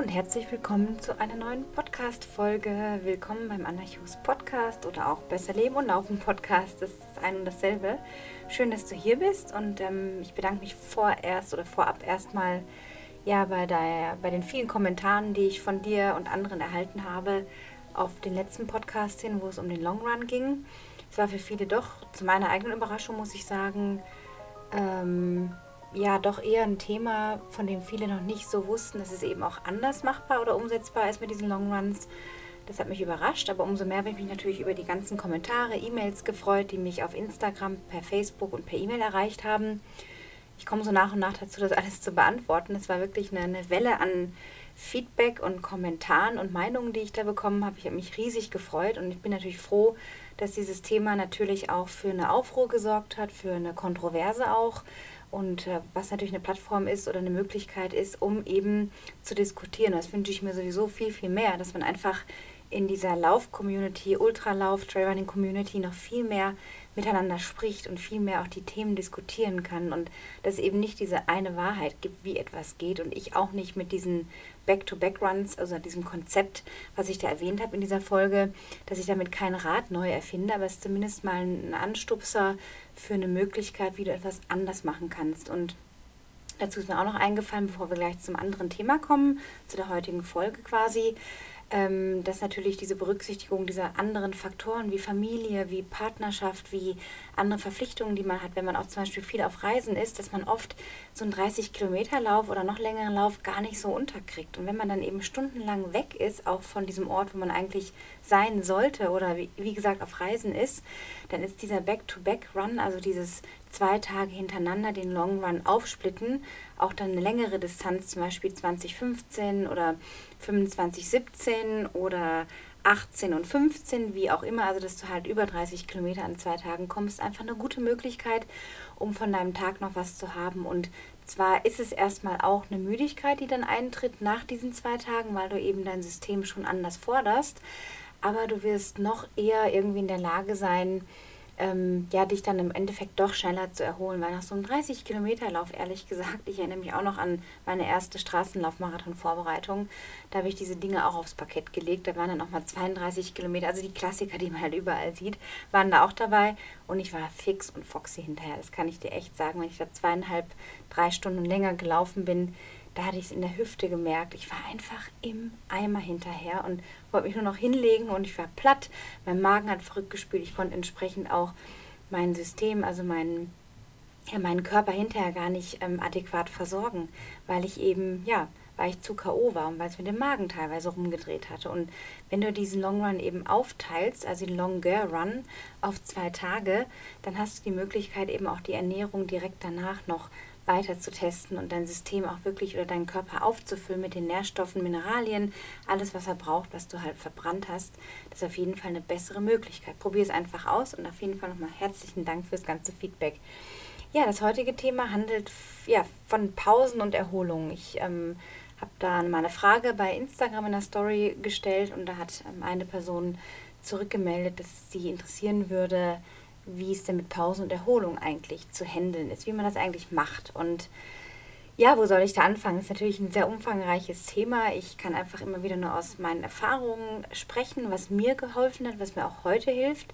und herzlich willkommen zu einer neuen Podcast-Folge. Willkommen beim Anarchos Podcast oder auch Besser Leben und Laufen Podcast. Das ist ein und dasselbe. Schön, dass du hier bist und ähm, ich bedanke mich vorerst oder vorab erstmal ja, bei, der, bei den vielen Kommentaren, die ich von dir und anderen erhalten habe auf den letzten Podcast hin, wo es um den Long Run ging. Es war für viele doch, zu meiner eigenen Überraschung muss ich sagen, ähm, ja doch eher ein Thema, von dem viele noch nicht so wussten, dass es eben auch anders machbar oder umsetzbar ist mit diesen Long Runs. Das hat mich überrascht, aber umso mehr habe ich mich natürlich über die ganzen Kommentare, E-Mails gefreut, die mich auf Instagram, per Facebook und per E-Mail erreicht haben. Ich komme so nach und nach dazu, das alles zu beantworten. Es war wirklich eine, eine Welle an Feedback und Kommentaren und Meinungen, die ich da bekommen habe. Ich habe mich riesig gefreut und ich bin natürlich froh, dass dieses Thema natürlich auch für eine Aufruhr gesorgt hat, für eine Kontroverse auch und äh, was natürlich eine Plattform ist oder eine Möglichkeit ist, um eben zu diskutieren. Das wünsche ich mir sowieso viel, viel mehr, dass man einfach in dieser Lauf-Community, Ultralauf, Trailrunning-Community noch viel mehr miteinander spricht und viel mehr auch die Themen diskutieren kann und dass es eben nicht diese eine Wahrheit gibt, wie etwas geht und ich auch nicht mit diesen Back-to-Back-Runs, also diesem Konzept, was ich da erwähnt habe in dieser Folge, dass ich damit kein Rad neu erfinde, aber es ist zumindest mal ein Anstupser für eine Möglichkeit, wie du etwas anders machen kannst. Und Dazu ist mir auch noch eingefallen, bevor wir gleich zum anderen Thema kommen, zu der heutigen Folge quasi, ähm, dass natürlich diese Berücksichtigung dieser anderen Faktoren wie Familie, wie Partnerschaft, wie andere Verpflichtungen, die man hat, wenn man auch zum Beispiel viel auf Reisen ist, dass man oft so einen 30 Kilometer Lauf oder noch längeren Lauf gar nicht so unterkriegt. Und wenn man dann eben stundenlang weg ist, auch von diesem Ort, wo man eigentlich sein sollte oder wie, wie gesagt auf Reisen ist, dann ist dieser Back-to-Back-Run, also dieses zwei Tage hintereinander den Long Run aufsplitten, auch dann eine längere Distanz, zum Beispiel 2015 oder 2517 oder 18 und 15, wie auch immer, also dass du halt über 30 Kilometer an zwei Tagen kommst, einfach eine gute Möglichkeit, um von deinem Tag noch was zu haben. Und zwar ist es erstmal auch eine Müdigkeit, die dann eintritt nach diesen zwei Tagen, weil du eben dein System schon anders forderst. Aber du wirst noch eher irgendwie in der Lage sein, ähm, ja, dich dann im Endeffekt doch schneller zu erholen, weil nach so einem 30 Kilometer Lauf, ehrlich gesagt, ich erinnere mich auch noch an meine erste Straßenlaufmarathon-Vorbereitung, da habe ich diese Dinge auch aufs Parkett gelegt, da waren dann nochmal 32 Kilometer, also die Klassiker, die man halt überall sieht, waren da auch dabei und ich war fix und foxy hinterher, das kann ich dir echt sagen, wenn ich da zweieinhalb, drei Stunden länger gelaufen bin, da hatte ich es in der Hüfte gemerkt. Ich war einfach im Eimer hinterher und wollte mich nur noch hinlegen und ich war platt. Mein Magen hat verrückt gespült. Ich konnte entsprechend auch mein System, also meinen, ja, meinen Körper hinterher gar nicht ähm, adäquat versorgen, weil ich eben, ja, weil ich zu K.O. war und weil es mit dem Magen teilweise rumgedreht hatte. Und wenn du diesen Long Run eben aufteilst, also den Longer Run auf zwei Tage, dann hast du die Möglichkeit eben auch die Ernährung direkt danach noch weiter zu testen und dein System auch wirklich oder deinen Körper aufzufüllen mit den Nährstoffen, Mineralien, alles, was er braucht, was du halt verbrannt hast, das ist auf jeden Fall eine bessere Möglichkeit. Probier es einfach aus und auf jeden Fall nochmal herzlichen Dank fürs ganze Feedback. Ja, das heutige Thema handelt ja, von Pausen und Erholung. Ich ähm, habe da mal eine Frage bei Instagram in der Story gestellt und da hat ähm, eine Person zurückgemeldet, dass sie interessieren würde, wie es denn mit Pause und Erholung eigentlich zu handeln ist, wie man das eigentlich macht. Und ja, wo soll ich da anfangen? Das ist natürlich ein sehr umfangreiches Thema. Ich kann einfach immer wieder nur aus meinen Erfahrungen sprechen, was mir geholfen hat, was mir auch heute hilft.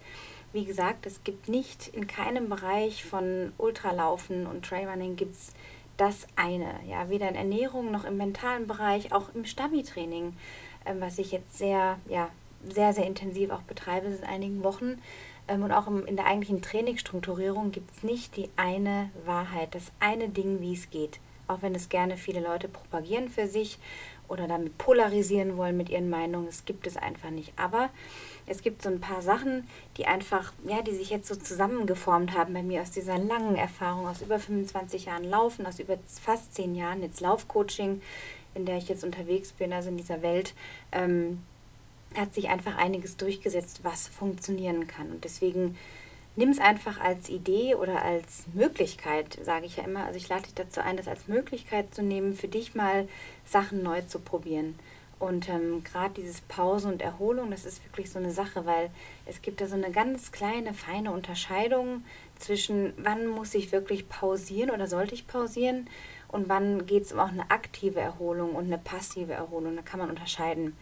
Wie gesagt, es gibt nicht in keinem Bereich von Ultralaufen und Trailrunning gibt es das eine. Ja, weder in Ernährung noch im mentalen Bereich, auch im Stabi-Training, äh, was ich jetzt sehr, ja, sehr, sehr intensiv auch betreibe seit einigen Wochen ähm, und auch in der eigentlichen Trainingsstrukturierung gibt es nicht die eine Wahrheit, das eine Ding, wie es geht. Auch wenn es gerne viele Leute propagieren für sich oder damit polarisieren wollen mit ihren Meinungen, es gibt es einfach nicht. Aber es gibt so ein paar Sachen, die einfach, ja, die sich jetzt so zusammengeformt haben bei mir aus dieser langen Erfahrung, aus über 25 Jahren Laufen, aus über fast 10 Jahren jetzt Laufcoaching, in der ich jetzt unterwegs bin, also in dieser Welt. Ähm, hat sich einfach einiges durchgesetzt, was funktionieren kann. Und deswegen nimm es einfach als Idee oder als Möglichkeit, sage ich ja immer. Also ich lade dich dazu ein, das als Möglichkeit zu nehmen, für dich mal Sachen neu zu probieren. Und ähm, gerade dieses Pause und Erholung, das ist wirklich so eine Sache, weil es gibt da so eine ganz kleine, feine Unterscheidung zwischen, wann muss ich wirklich pausieren oder sollte ich pausieren und wann geht es um auch eine aktive Erholung und eine passive Erholung. Da kann man unterscheiden.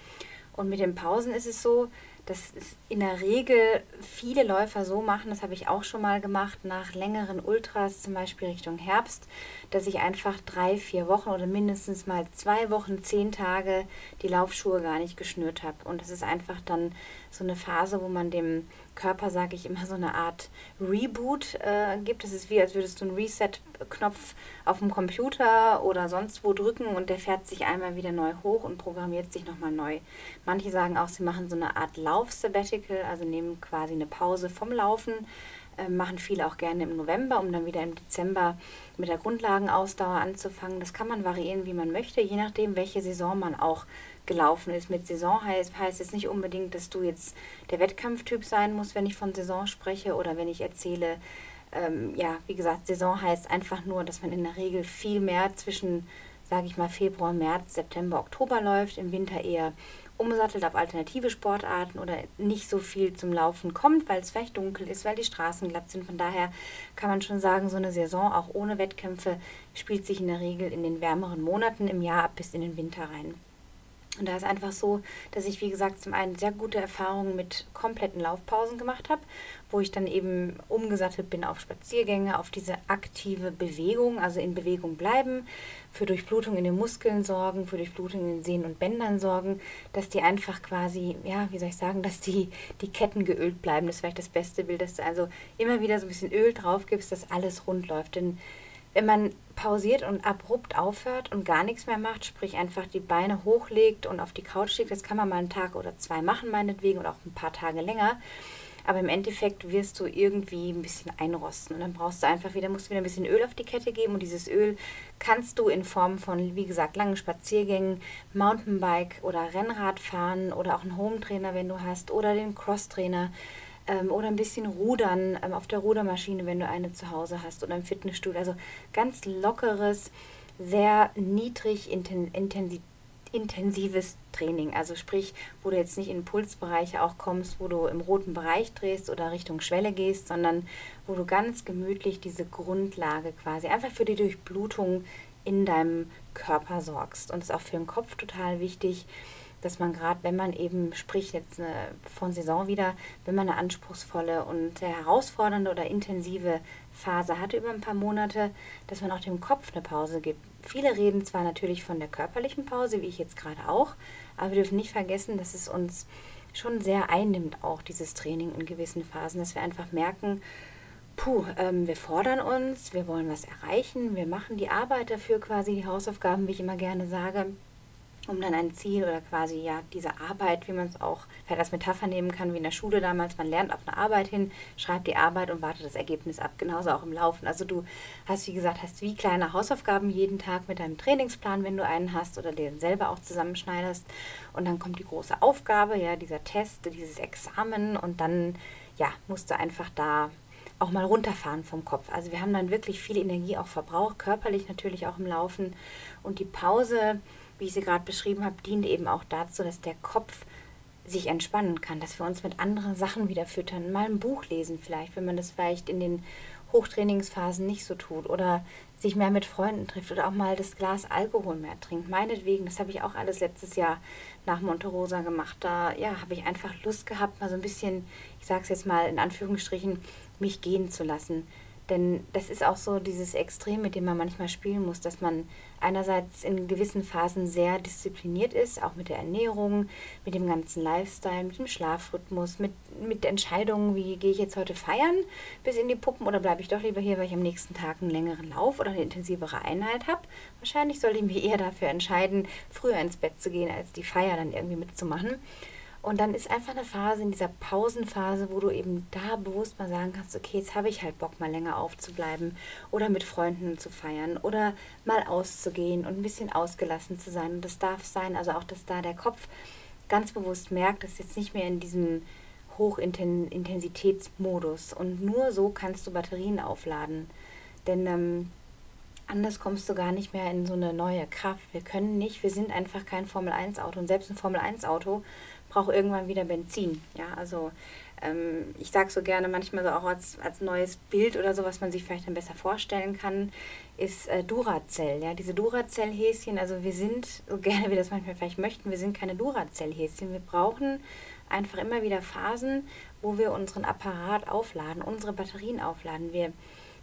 Und mit den Pausen ist es so, dass es in der Regel viele Läufer so machen, das habe ich auch schon mal gemacht, nach längeren Ultras, zum Beispiel Richtung Herbst, dass ich einfach drei, vier Wochen oder mindestens mal zwei Wochen, zehn Tage die Laufschuhe gar nicht geschnürt habe. Und das ist einfach dann so eine Phase, wo man dem Körper, sage ich immer, so eine Art Reboot äh, gibt. Es ist wie, als würdest du einen Reset-Knopf auf dem Computer oder sonst wo drücken und der fährt sich einmal wieder neu hoch und programmiert sich nochmal neu. Manche sagen auch, sie machen so eine Art Lauf-Sabbatical, also nehmen quasi eine Pause vom Laufen. Äh, machen viele auch gerne im November, um dann wieder im Dezember mit der Grundlagenausdauer anzufangen. Das kann man variieren, wie man möchte, je nachdem, welche Saison man auch gelaufen ist. Mit Saison heißt, heißt es nicht unbedingt, dass du jetzt der Wettkampftyp sein musst, wenn ich von Saison spreche oder wenn ich erzähle, ähm, ja, wie gesagt, Saison heißt einfach nur, dass man in der Regel viel mehr zwischen, sage ich mal, Februar, März, September, Oktober läuft, im Winter eher umsattelt auf alternative Sportarten oder nicht so viel zum Laufen kommt, weil es vielleicht dunkel ist, weil die Straßen glatt sind. Von daher kann man schon sagen, so eine Saison auch ohne Wettkämpfe spielt sich in der Regel in den wärmeren Monaten im Jahr ab bis in den Winter rein. Und da ist einfach so, dass ich, wie gesagt, zum einen sehr gute Erfahrungen mit kompletten Laufpausen gemacht habe, wo ich dann eben umgesattelt bin auf Spaziergänge, auf diese aktive Bewegung, also in Bewegung bleiben, für Durchblutung in den Muskeln sorgen, für Durchblutung in den Sehnen und Bändern sorgen, dass die einfach quasi, ja, wie soll ich sagen, dass die, die Ketten geölt bleiben. Das ist vielleicht das beste Bild, dass du also immer wieder so ein bisschen Öl drauf gibst, dass alles rund läuft. Denn wenn man pausiert und abrupt aufhört und gar nichts mehr macht, sprich einfach die Beine hochlegt und auf die Couch legt, das kann man mal einen Tag oder zwei machen, meinetwegen, oder auch ein paar Tage länger. Aber im Endeffekt wirst du irgendwie ein bisschen einrosten und dann brauchst du einfach wieder, musst du wieder ein bisschen Öl auf die Kette geben und dieses Öl kannst du in Form von, wie gesagt, langen Spaziergängen, Mountainbike oder Rennrad fahren oder auch einen Home-Trainer, wenn du hast, oder den Cross-Trainer ähm, oder ein bisschen rudern ähm, auf der Rudermaschine, wenn du eine zu Hause hast oder im Fitnessstudio. Also ganz lockeres, sehr niedrig intensiv intensives Training. Also sprich, wo du jetzt nicht in Pulsbereiche auch kommst, wo du im roten Bereich drehst oder Richtung Schwelle gehst, sondern wo du ganz gemütlich diese Grundlage quasi einfach für die Durchblutung in deinem Körper sorgst. Und das ist auch für den Kopf total wichtig dass man gerade, wenn man eben, sprich jetzt eine, von Saison wieder, wenn man eine anspruchsvolle und herausfordernde oder intensive Phase hatte über ein paar Monate, dass man auch dem Kopf eine Pause gibt. Viele reden zwar natürlich von der körperlichen Pause, wie ich jetzt gerade auch, aber wir dürfen nicht vergessen, dass es uns schon sehr einnimmt, auch dieses Training in gewissen Phasen, dass wir einfach merken, puh, ähm, wir fordern uns, wir wollen was erreichen, wir machen die Arbeit dafür quasi, die Hausaufgaben, wie ich immer gerne sage um dann ein Ziel oder quasi ja diese Arbeit, wie man es auch vielleicht als Metapher nehmen kann, wie in der Schule damals, man lernt auf eine Arbeit hin, schreibt die Arbeit und wartet das Ergebnis ab, genauso auch im Laufen. Also du hast, wie gesagt, hast wie kleine Hausaufgaben jeden Tag mit deinem Trainingsplan, wenn du einen hast oder den selber auch zusammenschneidest und dann kommt die große Aufgabe, ja, dieser Test, dieses Examen und dann, ja, musst du einfach da auch mal runterfahren vom Kopf. Also wir haben dann wirklich viel Energie auch verbraucht, körperlich natürlich auch im Laufen und die Pause, wie ich sie gerade beschrieben habe, dient eben auch dazu, dass der Kopf sich entspannen kann, dass wir uns mit anderen Sachen wieder füttern, mal ein Buch lesen vielleicht, wenn man das vielleicht in den Hochtrainingsphasen nicht so tut oder sich mehr mit Freunden trifft oder auch mal das Glas Alkohol mehr trinkt. Meinetwegen, das habe ich auch alles letztes Jahr nach Monte Rosa gemacht. Da ja, habe ich einfach Lust gehabt, mal so ein bisschen, ich sage es jetzt mal in Anführungsstrichen, mich gehen zu lassen. Denn das ist auch so dieses Extrem, mit dem man manchmal spielen muss, dass man einerseits in gewissen Phasen sehr diszipliniert ist, auch mit der Ernährung, mit dem ganzen Lifestyle, mit dem Schlafrhythmus, mit, mit Entscheidungen, wie gehe ich jetzt heute feiern bis in die Puppen oder bleibe ich doch lieber hier, weil ich am nächsten Tag einen längeren Lauf oder eine intensivere Einheit habe. Wahrscheinlich sollte ich mich eher dafür entscheiden, früher ins Bett zu gehen, als die Feier dann irgendwie mitzumachen. Und dann ist einfach eine Phase in dieser Pausenphase, wo du eben da bewusst mal sagen kannst, okay, jetzt habe ich halt Bock, mal länger aufzubleiben oder mit Freunden zu feiern oder mal auszugehen und ein bisschen ausgelassen zu sein. Und das darf sein, also auch, dass da der Kopf ganz bewusst merkt, dass jetzt nicht mehr in diesem Hochintensitätsmodus und nur so kannst du Batterien aufladen. Denn ähm, anders kommst du gar nicht mehr in so eine neue Kraft. Wir können nicht, wir sind einfach kein Formel-1-Auto und selbst ein Formel-1-Auto brauche irgendwann wieder Benzin. Ja, also ähm, ich sage so gerne manchmal so auch als, als neues Bild oder so, was man sich vielleicht dann besser vorstellen kann, ist äh, Duracell. Ja, diese Duracell-Häschen, also wir sind, so gerne wir das manchmal vielleicht möchten, wir sind keine Duracell-Häschen. Wir brauchen einfach immer wieder Phasen, wo wir unseren Apparat aufladen, unsere Batterien aufladen. Wir,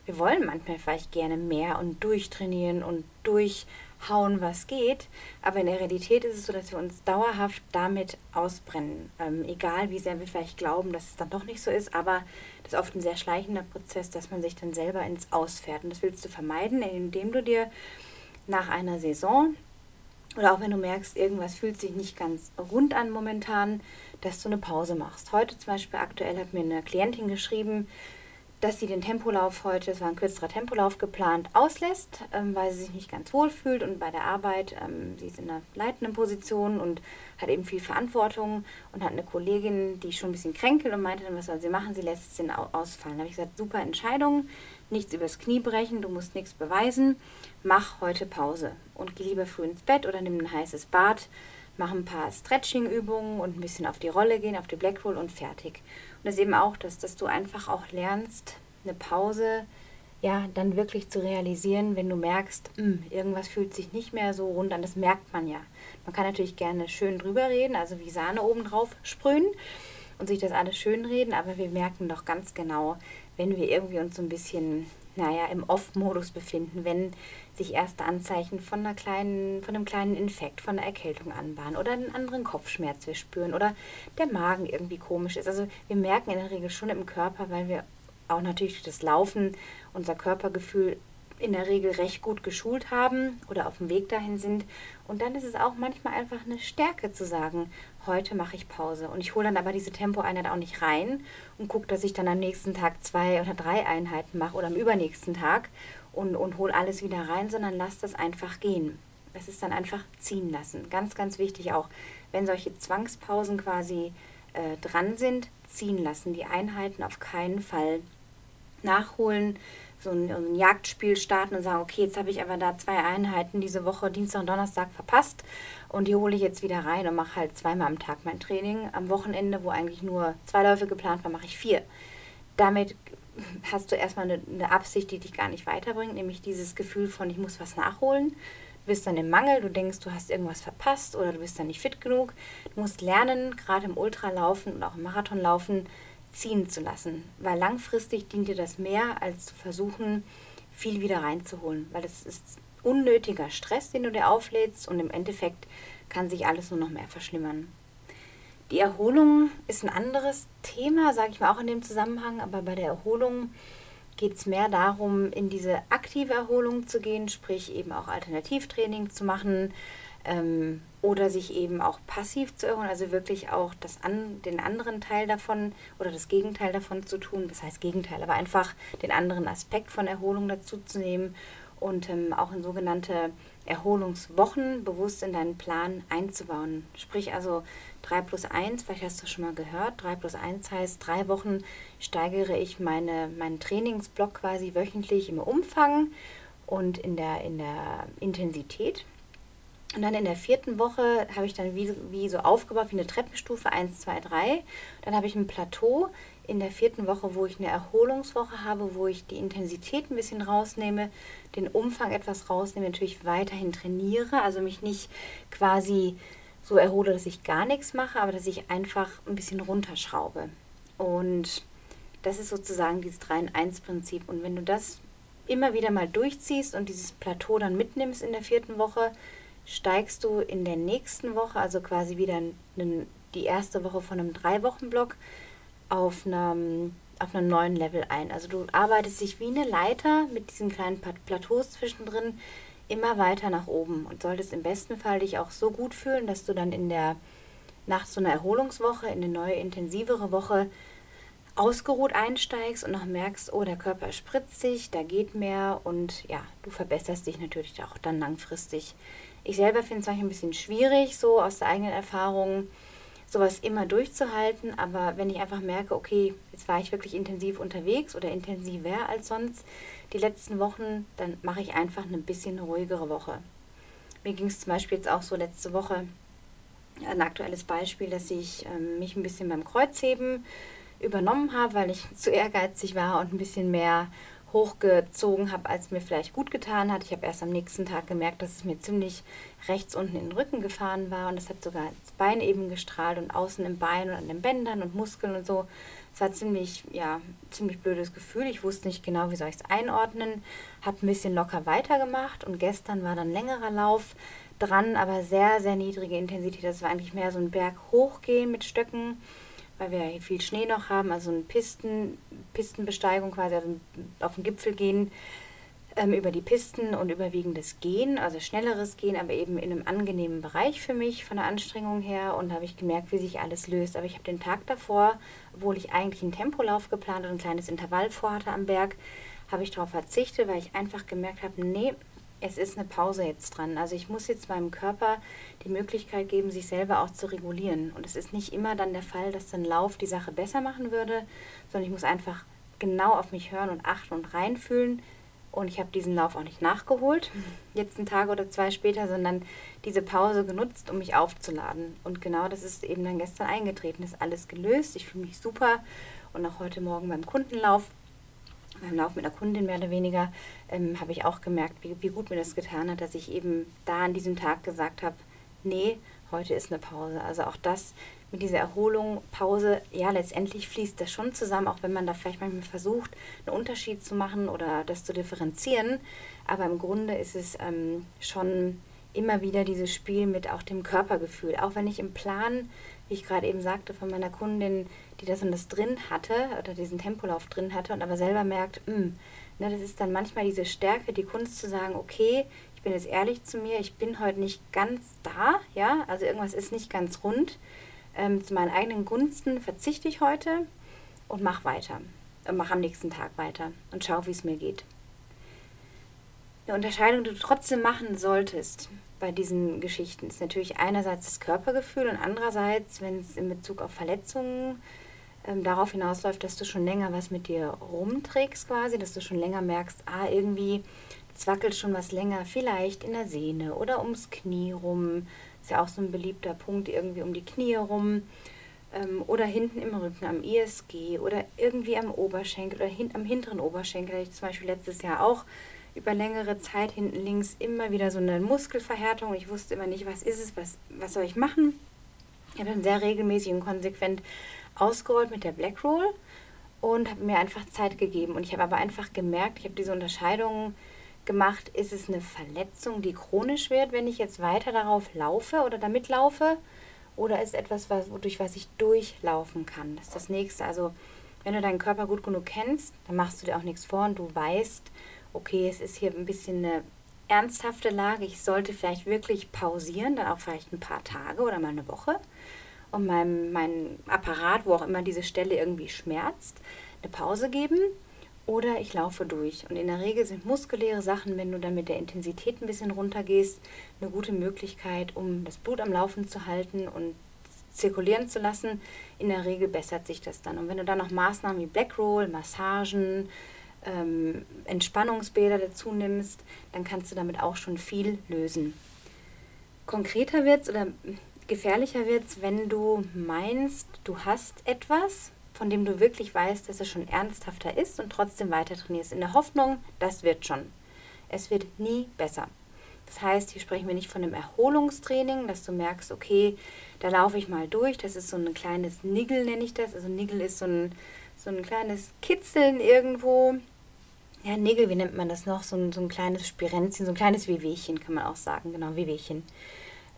wir wollen manchmal vielleicht gerne mehr und durchtrainieren und durch hauen, was geht. Aber in der Realität ist es so, dass wir uns dauerhaft damit ausbrennen. Ähm, egal, wie sehr wir vielleicht glauben, dass es dann doch nicht so ist. Aber das ist oft ein sehr schleichender Prozess, dass man sich dann selber ins Ausfährt. Und das willst du vermeiden, indem du dir nach einer Saison oder auch wenn du merkst, irgendwas fühlt sich nicht ganz rund an momentan, dass du eine Pause machst. Heute zum Beispiel aktuell hat mir eine Klientin geschrieben, dass sie den Tempolauf heute, es war ein kürzerer Tempolauf geplant, auslässt, ähm, weil sie sich nicht ganz wohl fühlt und bei der Arbeit, ähm, sie ist in einer leitenden Position und hat eben viel Verantwortung und hat eine Kollegin, die schon ein bisschen kränkelt und meinte dann, was soll sie machen, sie lässt es den ausfallen. Da habe ich gesagt, super Entscheidung, nichts übers Knie brechen, du musst nichts beweisen, mach heute Pause und geh lieber früh ins Bett oder nimm ein heißes Bad, mach ein paar Stretching-Übungen und ein bisschen auf die Rolle gehen, auf die Black Roll und fertig. Und das eben auch das, dass du einfach auch lernst, eine Pause ja dann wirklich zu realisieren, wenn du merkst, mh, hm, irgendwas fühlt sich nicht mehr so rund an. Das merkt man ja. Man kann natürlich gerne schön drüber reden, also wie Sahne oben drauf sprühen und sich das alles schön reden, aber wir merken doch ganz genau, wenn wir irgendwie uns so ein bisschen naja, im Off-Modus befinden, wenn sich erste Anzeichen von, einer kleinen, von einem kleinen Infekt, von einer Erkältung anbahnen oder einen anderen Kopfschmerz wir spüren oder der Magen irgendwie komisch ist. Also wir merken in der Regel schon im Körper, weil wir auch natürlich durch das Laufen unser Körpergefühl in der Regel recht gut geschult haben oder auf dem Weg dahin sind. Und dann ist es auch manchmal einfach eine Stärke zu sagen, heute mache ich Pause. Und ich hole dann aber diese Tempoeinheit auch nicht rein und gucke, dass ich dann am nächsten Tag zwei oder drei Einheiten mache oder am übernächsten Tag und, und hole alles wieder rein, sondern lass das einfach gehen. Das ist dann einfach ziehen lassen. Ganz, ganz wichtig auch, wenn solche Zwangspausen quasi äh, dran sind, ziehen lassen. Die Einheiten auf keinen Fall nachholen, so ein, ein, Jagdspiel starten und sagen, okay, jetzt habe ich aber da zwei Einheiten diese Woche, Dienstag und Donnerstag verpasst und die hole ich jetzt wieder rein und mache halt zweimal am Tag mein Training. Am Wochenende, wo eigentlich nur zwei Läufe geplant waren, mache ich vier. Damit hast du erstmal eine, eine Absicht, die dich gar nicht weiterbringt, nämlich dieses Gefühl von, ich muss was nachholen. Du bist dann im Mangel, du denkst, du hast irgendwas verpasst oder du bist dann nicht fit genug. Du musst lernen, gerade im Ultralaufen und auch im Marathonlaufen, ziehen zu lassen, weil langfristig dient dir das mehr, als zu versuchen, viel wieder reinzuholen, weil es ist unnötiger Stress, den du dir auflädst und im Endeffekt kann sich alles nur noch mehr verschlimmern. Die Erholung ist ein anderes Thema, sage ich mal auch in dem Zusammenhang, aber bei der Erholung geht es mehr darum, in diese aktive Erholung zu gehen, sprich eben auch Alternativtraining zu machen, ähm, oder sich eben auch passiv zu irren, also wirklich auch das an, den anderen Teil davon oder das Gegenteil davon zu tun, das heißt Gegenteil, aber einfach den anderen Aspekt von Erholung dazu zu nehmen und ähm, auch in sogenannte Erholungswochen bewusst in deinen Plan einzubauen. Sprich also 3 plus 1, vielleicht hast du schon mal gehört, 3 plus 1 heißt, drei Wochen steigere ich meine, meinen Trainingsblock quasi wöchentlich im Umfang und in der, in der Intensität. Und dann in der vierten Woche habe ich dann wie, wie so aufgebaut, wie eine Treppenstufe, 1, 2, 3. Dann habe ich ein Plateau in der vierten Woche, wo ich eine Erholungswoche habe, wo ich die Intensität ein bisschen rausnehme, den Umfang etwas rausnehme, natürlich weiterhin trainiere, also mich nicht quasi so erhole, dass ich gar nichts mache, aber dass ich einfach ein bisschen runterschraube. Und das ist sozusagen dieses 3 in 1 Prinzip. Und wenn du das immer wieder mal durchziehst und dieses Plateau dann mitnimmst in der vierten Woche, steigst du in der nächsten Woche, also quasi wieder einen, die erste Woche von einem Drei-Wochen-Block, auf einem, auf einem neuen Level ein. Also du arbeitest dich wie eine Leiter mit diesen kleinen Plateaus zwischendrin immer weiter nach oben und solltest im besten Fall dich auch so gut fühlen, dass du dann in der nach so einer Erholungswoche, in eine neue intensivere Woche ausgeruht einsteigst und noch merkst, oh, der Körper ist spritzig, da geht mehr und ja, du verbesserst dich natürlich auch dann langfristig ich selber finde es manchmal ein bisschen schwierig, so aus der eigenen Erfahrung, sowas immer durchzuhalten. Aber wenn ich einfach merke, okay, jetzt war ich wirklich intensiv unterwegs oder intensiver als sonst die letzten Wochen, dann mache ich einfach eine bisschen ruhigere Woche. Mir ging es zum Beispiel jetzt auch so letzte Woche. Ein aktuelles Beispiel, dass ich ähm, mich ein bisschen beim Kreuzheben übernommen habe, weil ich zu ehrgeizig war und ein bisschen mehr hochgezogen habe, als mir vielleicht gut getan hat. Ich habe erst am nächsten Tag gemerkt, dass es mir ziemlich rechts unten in den Rücken gefahren war und es hat sogar das Bein eben gestrahlt und außen im Bein und an den Bändern und Muskeln und so. Es war ziemlich, ja, ziemlich blödes Gefühl. Ich wusste nicht genau, wie soll ich es einordnen. Habe ein bisschen locker weitergemacht und gestern war dann längerer Lauf dran, aber sehr, sehr niedrige Intensität. Das war eigentlich mehr so ein Berg hochgehen mit Stöcken weil wir hier viel Schnee noch haben, also eine Pisten, Pistenbesteigung quasi, also auf den Gipfel gehen ähm, über die Pisten und überwiegendes Gehen, also schnelleres Gehen, aber eben in einem angenehmen Bereich für mich von der Anstrengung her und habe ich gemerkt, wie sich alles löst. Aber ich habe den Tag davor, obwohl ich eigentlich einen Tempolauf geplant und ein kleines Intervall vorhatte am Berg, habe ich darauf verzichtet, weil ich einfach gemerkt habe, nee, es ist eine Pause jetzt dran. Also ich muss jetzt meinem Körper die Möglichkeit geben, sich selber auch zu regulieren. Und es ist nicht immer dann der Fall, dass ein Lauf die Sache besser machen würde, sondern ich muss einfach genau auf mich hören und achten und reinfühlen. Und ich habe diesen Lauf auch nicht nachgeholt, jetzt einen Tag oder zwei später, sondern diese Pause genutzt, um mich aufzuladen. Und genau das ist eben dann gestern eingetreten. ist alles gelöst. Ich fühle mich super. Und auch heute Morgen beim Kundenlauf beim Lauf mit einer Kundin mehr oder weniger, ähm, habe ich auch gemerkt, wie, wie gut mir das getan hat, dass ich eben da an diesem Tag gesagt habe, nee, heute ist eine Pause. Also auch das mit dieser Erholung, Pause, ja, letztendlich fließt das schon zusammen, auch wenn man da vielleicht manchmal versucht, einen Unterschied zu machen oder das zu differenzieren. Aber im Grunde ist es ähm, schon immer wieder dieses Spiel mit auch dem Körpergefühl. Auch wenn ich im Plan, wie ich gerade eben sagte, von meiner Kundin, die das und das drin hatte oder diesen Tempolauf drin hatte und aber selber merkt, mh, hm, ne, das ist dann manchmal diese Stärke, die Kunst zu sagen, okay, ich bin jetzt ehrlich zu mir, ich bin heute nicht ganz da, ja, also irgendwas ist nicht ganz rund. Ähm, zu meinen eigenen Gunsten verzichte ich heute und mach weiter. Und mach am nächsten Tag weiter und schau, wie es mir geht. Eine Unterscheidung, die du trotzdem machen solltest bei diesen Geschichten, ist natürlich einerseits das Körpergefühl und andererseits, wenn es in Bezug auf Verletzungen ähm, darauf hinausläuft, dass du schon länger was mit dir rumträgst quasi, dass du schon länger merkst, ah, irgendwie zwackelt schon was länger, vielleicht in der Sehne oder ums Knie rum. Ist ja auch so ein beliebter Punkt, irgendwie um die Knie rum. Ähm, oder hinten im Rücken am ISG oder irgendwie am Oberschenkel oder hin, am hinteren Oberschenkel. Da ich zum Beispiel letztes Jahr auch über längere Zeit hinten links immer wieder so eine Muskelverhärtung. Ich wusste immer nicht, was ist es, was, was soll ich machen. Ich habe dann sehr regelmäßig und konsequent ausgerollt mit der Black Roll und habe mir einfach Zeit gegeben. Und ich habe aber einfach gemerkt, ich habe diese Unterscheidung gemacht, ist es eine Verletzung, die chronisch wird, wenn ich jetzt weiter darauf laufe oder damit laufe? Oder ist etwas, was, durch was ich durchlaufen kann? Das ist das nächste. Also, wenn du deinen Körper gut genug kennst, dann machst du dir auch nichts vor und du weißt, okay, es ist hier ein bisschen eine ernsthafte Lage, ich sollte vielleicht wirklich pausieren, dann auch vielleicht ein paar Tage oder mal eine Woche und meinem, meinem Apparat, wo auch immer diese Stelle irgendwie schmerzt, eine Pause geben oder ich laufe durch. Und in der Regel sind muskuläre Sachen, wenn du dann mit der Intensität ein bisschen runtergehst, eine gute Möglichkeit, um das Blut am Laufen zu halten und zirkulieren zu lassen. In der Regel bessert sich das dann. Und wenn du dann noch Maßnahmen wie Black Roll, Massagen, ähm, Entspannungsbäder dazu nimmst, dann kannst du damit auch schon viel lösen. Konkreter wird es oder gefährlicher wird es, wenn du meinst, du hast etwas, von dem du wirklich weißt, dass es schon ernsthafter ist und trotzdem weiter trainierst. In der Hoffnung, das wird schon. Es wird nie besser. Das heißt, hier sprechen wir nicht von einem Erholungstraining, dass du merkst, okay, da laufe ich mal durch. Das ist so ein kleines Nigel, nenne ich das. Also Nigel ist so ein, so ein kleines Kitzeln irgendwo ja, Nägel, wie nennt man das noch? So ein, so ein kleines Spirenzchen, so ein kleines Wehwehchen kann man auch sagen, genau, Wehwehchen.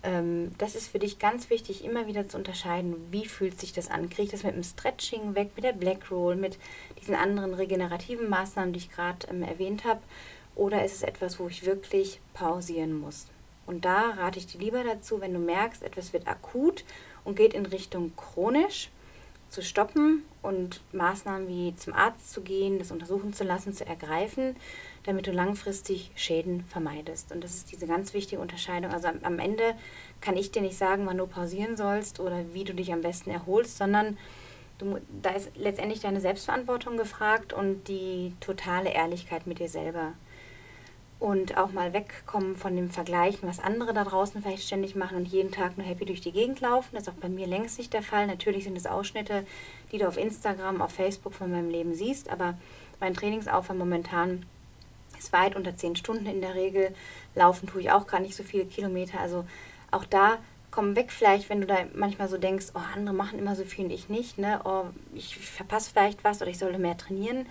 Ähm, das ist für dich ganz wichtig, immer wieder zu unterscheiden, wie fühlt sich das an. Kriege ich das mit dem Stretching weg, mit der Black Roll, mit diesen anderen regenerativen Maßnahmen, die ich gerade ähm, erwähnt habe? Oder ist es etwas, wo ich wirklich pausieren muss? Und da rate ich dir lieber dazu, wenn du merkst, etwas wird akut und geht in Richtung chronisch, zu stoppen und Maßnahmen wie zum Arzt zu gehen, das untersuchen zu lassen, zu ergreifen, damit du langfristig Schäden vermeidest. Und das ist diese ganz wichtige Unterscheidung. Also am Ende kann ich dir nicht sagen, wann du pausieren sollst oder wie du dich am besten erholst, sondern du, da ist letztendlich deine Selbstverantwortung gefragt und die totale Ehrlichkeit mit dir selber. Und auch mal wegkommen von dem Vergleichen, was andere da draußen vielleicht ständig machen und jeden Tag nur happy durch die Gegend laufen. Das ist auch bei mir längst nicht der Fall. Natürlich sind es Ausschnitte, die du auf Instagram, auf Facebook von meinem Leben siehst, aber mein Trainingsaufwand momentan ist weit unter zehn Stunden in der Regel. Laufen tue ich auch gar nicht so viele Kilometer. Also auch da komm weg vielleicht, wenn du da manchmal so denkst, oh, andere machen immer so viel und ich nicht, ne? Oh, ich verpasse vielleicht was oder ich sollte mehr trainieren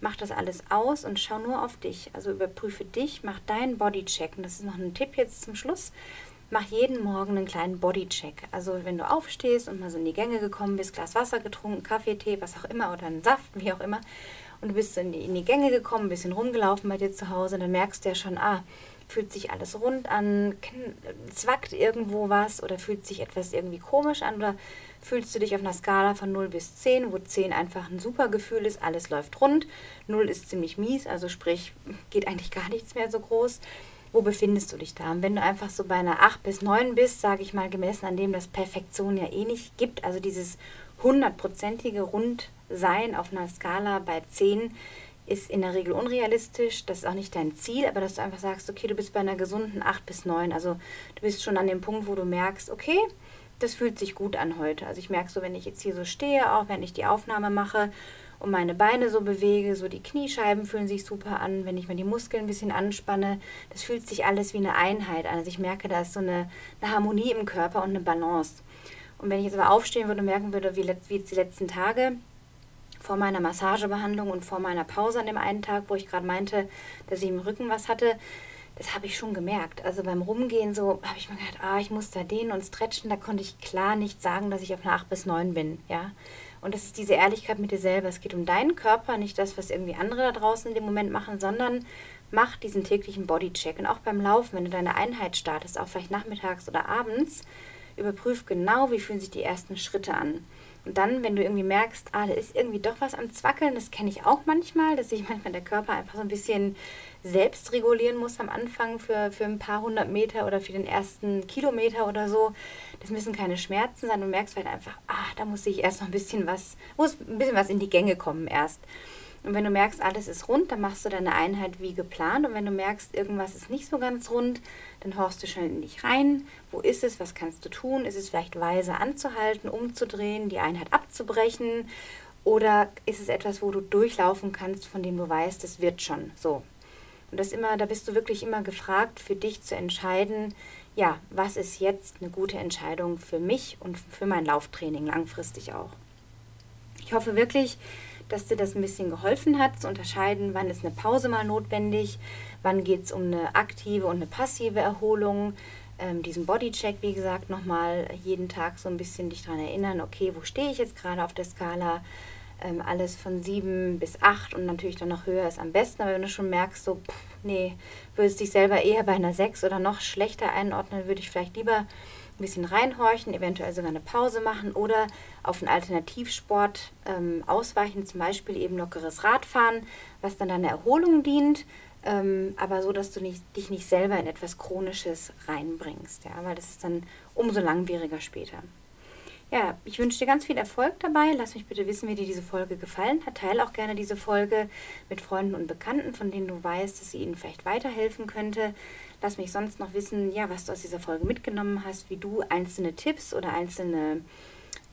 mach das alles aus und schau nur auf dich. Also überprüfe dich, mach deinen Bodycheck. Und das ist noch ein Tipp jetzt zum Schluss. Mach jeden Morgen einen kleinen Bodycheck. Also wenn du aufstehst und mal so in die Gänge gekommen bist, Glas Wasser getrunken, Kaffee, Tee, was auch immer oder einen Saft, wie auch immer, und du bist in die, in die Gänge gekommen, ein bisschen rumgelaufen bei dir zu Hause, dann merkst du ja schon, ah, fühlt sich alles rund an, zwackt irgendwo was oder fühlt sich etwas irgendwie komisch an oder fühlst du dich auf einer Skala von 0 bis 10, wo 10 einfach ein super Gefühl ist, alles läuft rund, 0 ist ziemlich mies, also sprich, geht eigentlich gar nichts mehr so groß. Wo befindest du dich da? Und wenn du einfach so bei einer 8 bis 9 bist, sage ich mal, gemessen an dem, dass Perfektion ja eh nicht gibt, also dieses hundertprozentige Rundsein auf einer Skala bei 10, ist in der Regel unrealistisch. Das ist auch nicht dein Ziel, aber dass du einfach sagst, okay, du bist bei einer gesunden 8 bis 9. Also du bist schon an dem Punkt, wo du merkst, okay, das fühlt sich gut an heute. Also ich merke so, wenn ich jetzt hier so stehe, auch wenn ich die Aufnahme mache und meine Beine so bewege, so die Kniescheiben fühlen sich super an, wenn ich mir die Muskeln ein bisschen anspanne, das fühlt sich alles wie eine Einheit an. Also ich merke, da ist so eine, eine Harmonie im Körper und eine Balance. Und wenn ich jetzt aber aufstehen würde und merken würde, wie, wie die letzten Tage, vor meiner Massagebehandlung und vor meiner Pause an dem einen Tag, wo ich gerade meinte, dass ich im Rücken was hatte, das habe ich schon gemerkt. Also beim Rumgehen so habe ich mir gedacht, ah, ich muss da dehnen und stretchen. Da konnte ich klar nicht sagen, dass ich auf einer 8 bis 9 bin. Ja? Und das ist diese Ehrlichkeit mit dir selber. Es geht um deinen Körper, nicht das, was irgendwie andere da draußen in dem Moment machen, sondern mach diesen täglichen Bodycheck. Und auch beim Laufen, wenn du deine Einheit startest, auch vielleicht nachmittags oder abends, überprüf genau, wie fühlen sich die ersten Schritte an. Und dann, wenn du irgendwie merkst, ah, da ist irgendwie doch was am Zwackeln, das kenne ich auch manchmal, dass sich manchmal der Körper einfach so ein bisschen selbst regulieren muss am Anfang für, für ein paar hundert Meter oder für den ersten Kilometer oder so. Das müssen keine Schmerzen sein. Du merkst halt einfach, ah, da muss ich erst noch ein bisschen was, muss ein bisschen was in die Gänge kommen erst. Und wenn du merkst, alles ist rund, dann machst du deine Einheit wie geplant. Und wenn du merkst, irgendwas ist nicht so ganz rund, dann horchst du schnell in dich rein. Wo ist es? Was kannst du tun? Ist es vielleicht weise anzuhalten, umzudrehen, die Einheit abzubrechen? Oder ist es etwas, wo du durchlaufen kannst, von dem du weißt, es wird schon so? Und das immer, da bist du wirklich immer gefragt, für dich zu entscheiden, ja, was ist jetzt eine gute Entscheidung für mich und für mein Lauftraining langfristig auch. Ich hoffe wirklich, dass dir das ein bisschen geholfen hat, zu unterscheiden, wann ist eine Pause mal notwendig, wann geht es um eine aktive und eine passive Erholung. Ähm, diesen Bodycheck, wie gesagt, nochmal jeden Tag so ein bisschen dich daran erinnern, okay, wo stehe ich jetzt gerade auf der Skala? Ähm, alles von sieben bis acht und natürlich dann noch höher ist am besten. Aber wenn du schon merkst, so, pff, nee, würdest dich selber eher bei einer sechs oder noch schlechter einordnen, würde ich vielleicht lieber ein bisschen reinhorchen, eventuell sogar eine Pause machen oder auf einen Alternativsport ähm, ausweichen, zum Beispiel eben lockeres Radfahren, was dann deiner Erholung dient, ähm, aber so, dass du nicht, dich nicht selber in etwas Chronisches reinbringst, ja, weil das ist dann umso langwieriger später. Ja, ich wünsche dir ganz viel Erfolg dabei. Lass mich bitte wissen, wie dir diese Folge gefallen hat. Teile auch gerne diese Folge mit Freunden und Bekannten, von denen du weißt, dass sie ihnen vielleicht weiterhelfen könnte. Lass mich sonst noch wissen, ja, was du aus dieser Folge mitgenommen hast, wie du einzelne Tipps oder einzelne,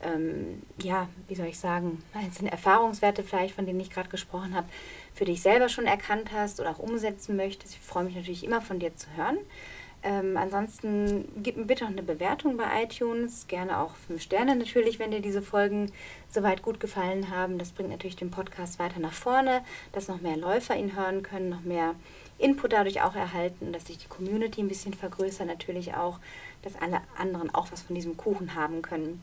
ähm, ja, wie soll ich sagen, einzelne Erfahrungswerte vielleicht, von denen ich gerade gesprochen habe, für dich selber schon erkannt hast oder auch umsetzen möchtest. Ich freue mich natürlich immer von dir zu hören. Ähm, ansonsten gib mir bitte noch eine Bewertung bei iTunes, gerne auch fünf Sterne natürlich, wenn dir diese Folgen soweit gut gefallen haben. Das bringt natürlich den Podcast weiter nach vorne, dass noch mehr Läufer ihn hören können, noch mehr Input dadurch auch erhalten, dass sich die Community ein bisschen vergrößert, natürlich auch, dass alle anderen auch was von diesem Kuchen haben können.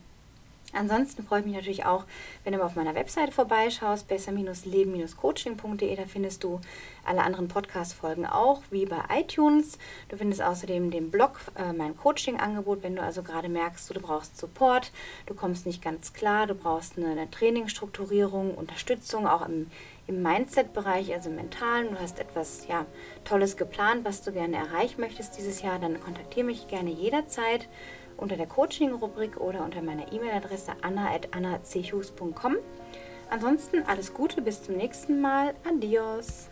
Ansonsten freue ich mich natürlich auch, wenn du mal auf meiner Webseite vorbeischaust, besser-leben-coaching.de. Da findest du alle anderen Podcast-Folgen auch, wie bei iTunes. Du findest außerdem den Blog, äh, mein Coaching-Angebot, wenn du also gerade merkst, du brauchst Support, du kommst nicht ganz klar, du brauchst eine, eine Trainingsstrukturierung, Unterstützung, auch im, im Mindset-Bereich, also im mentalen. Du hast etwas ja, Tolles geplant, was du gerne erreichen möchtest dieses Jahr, dann kontaktiere mich gerne jederzeit unter der Coaching-Rubrik oder unter meiner E-Mail-Adresse anna.annachus.com. Ansonsten alles Gute, bis zum nächsten Mal. Adios.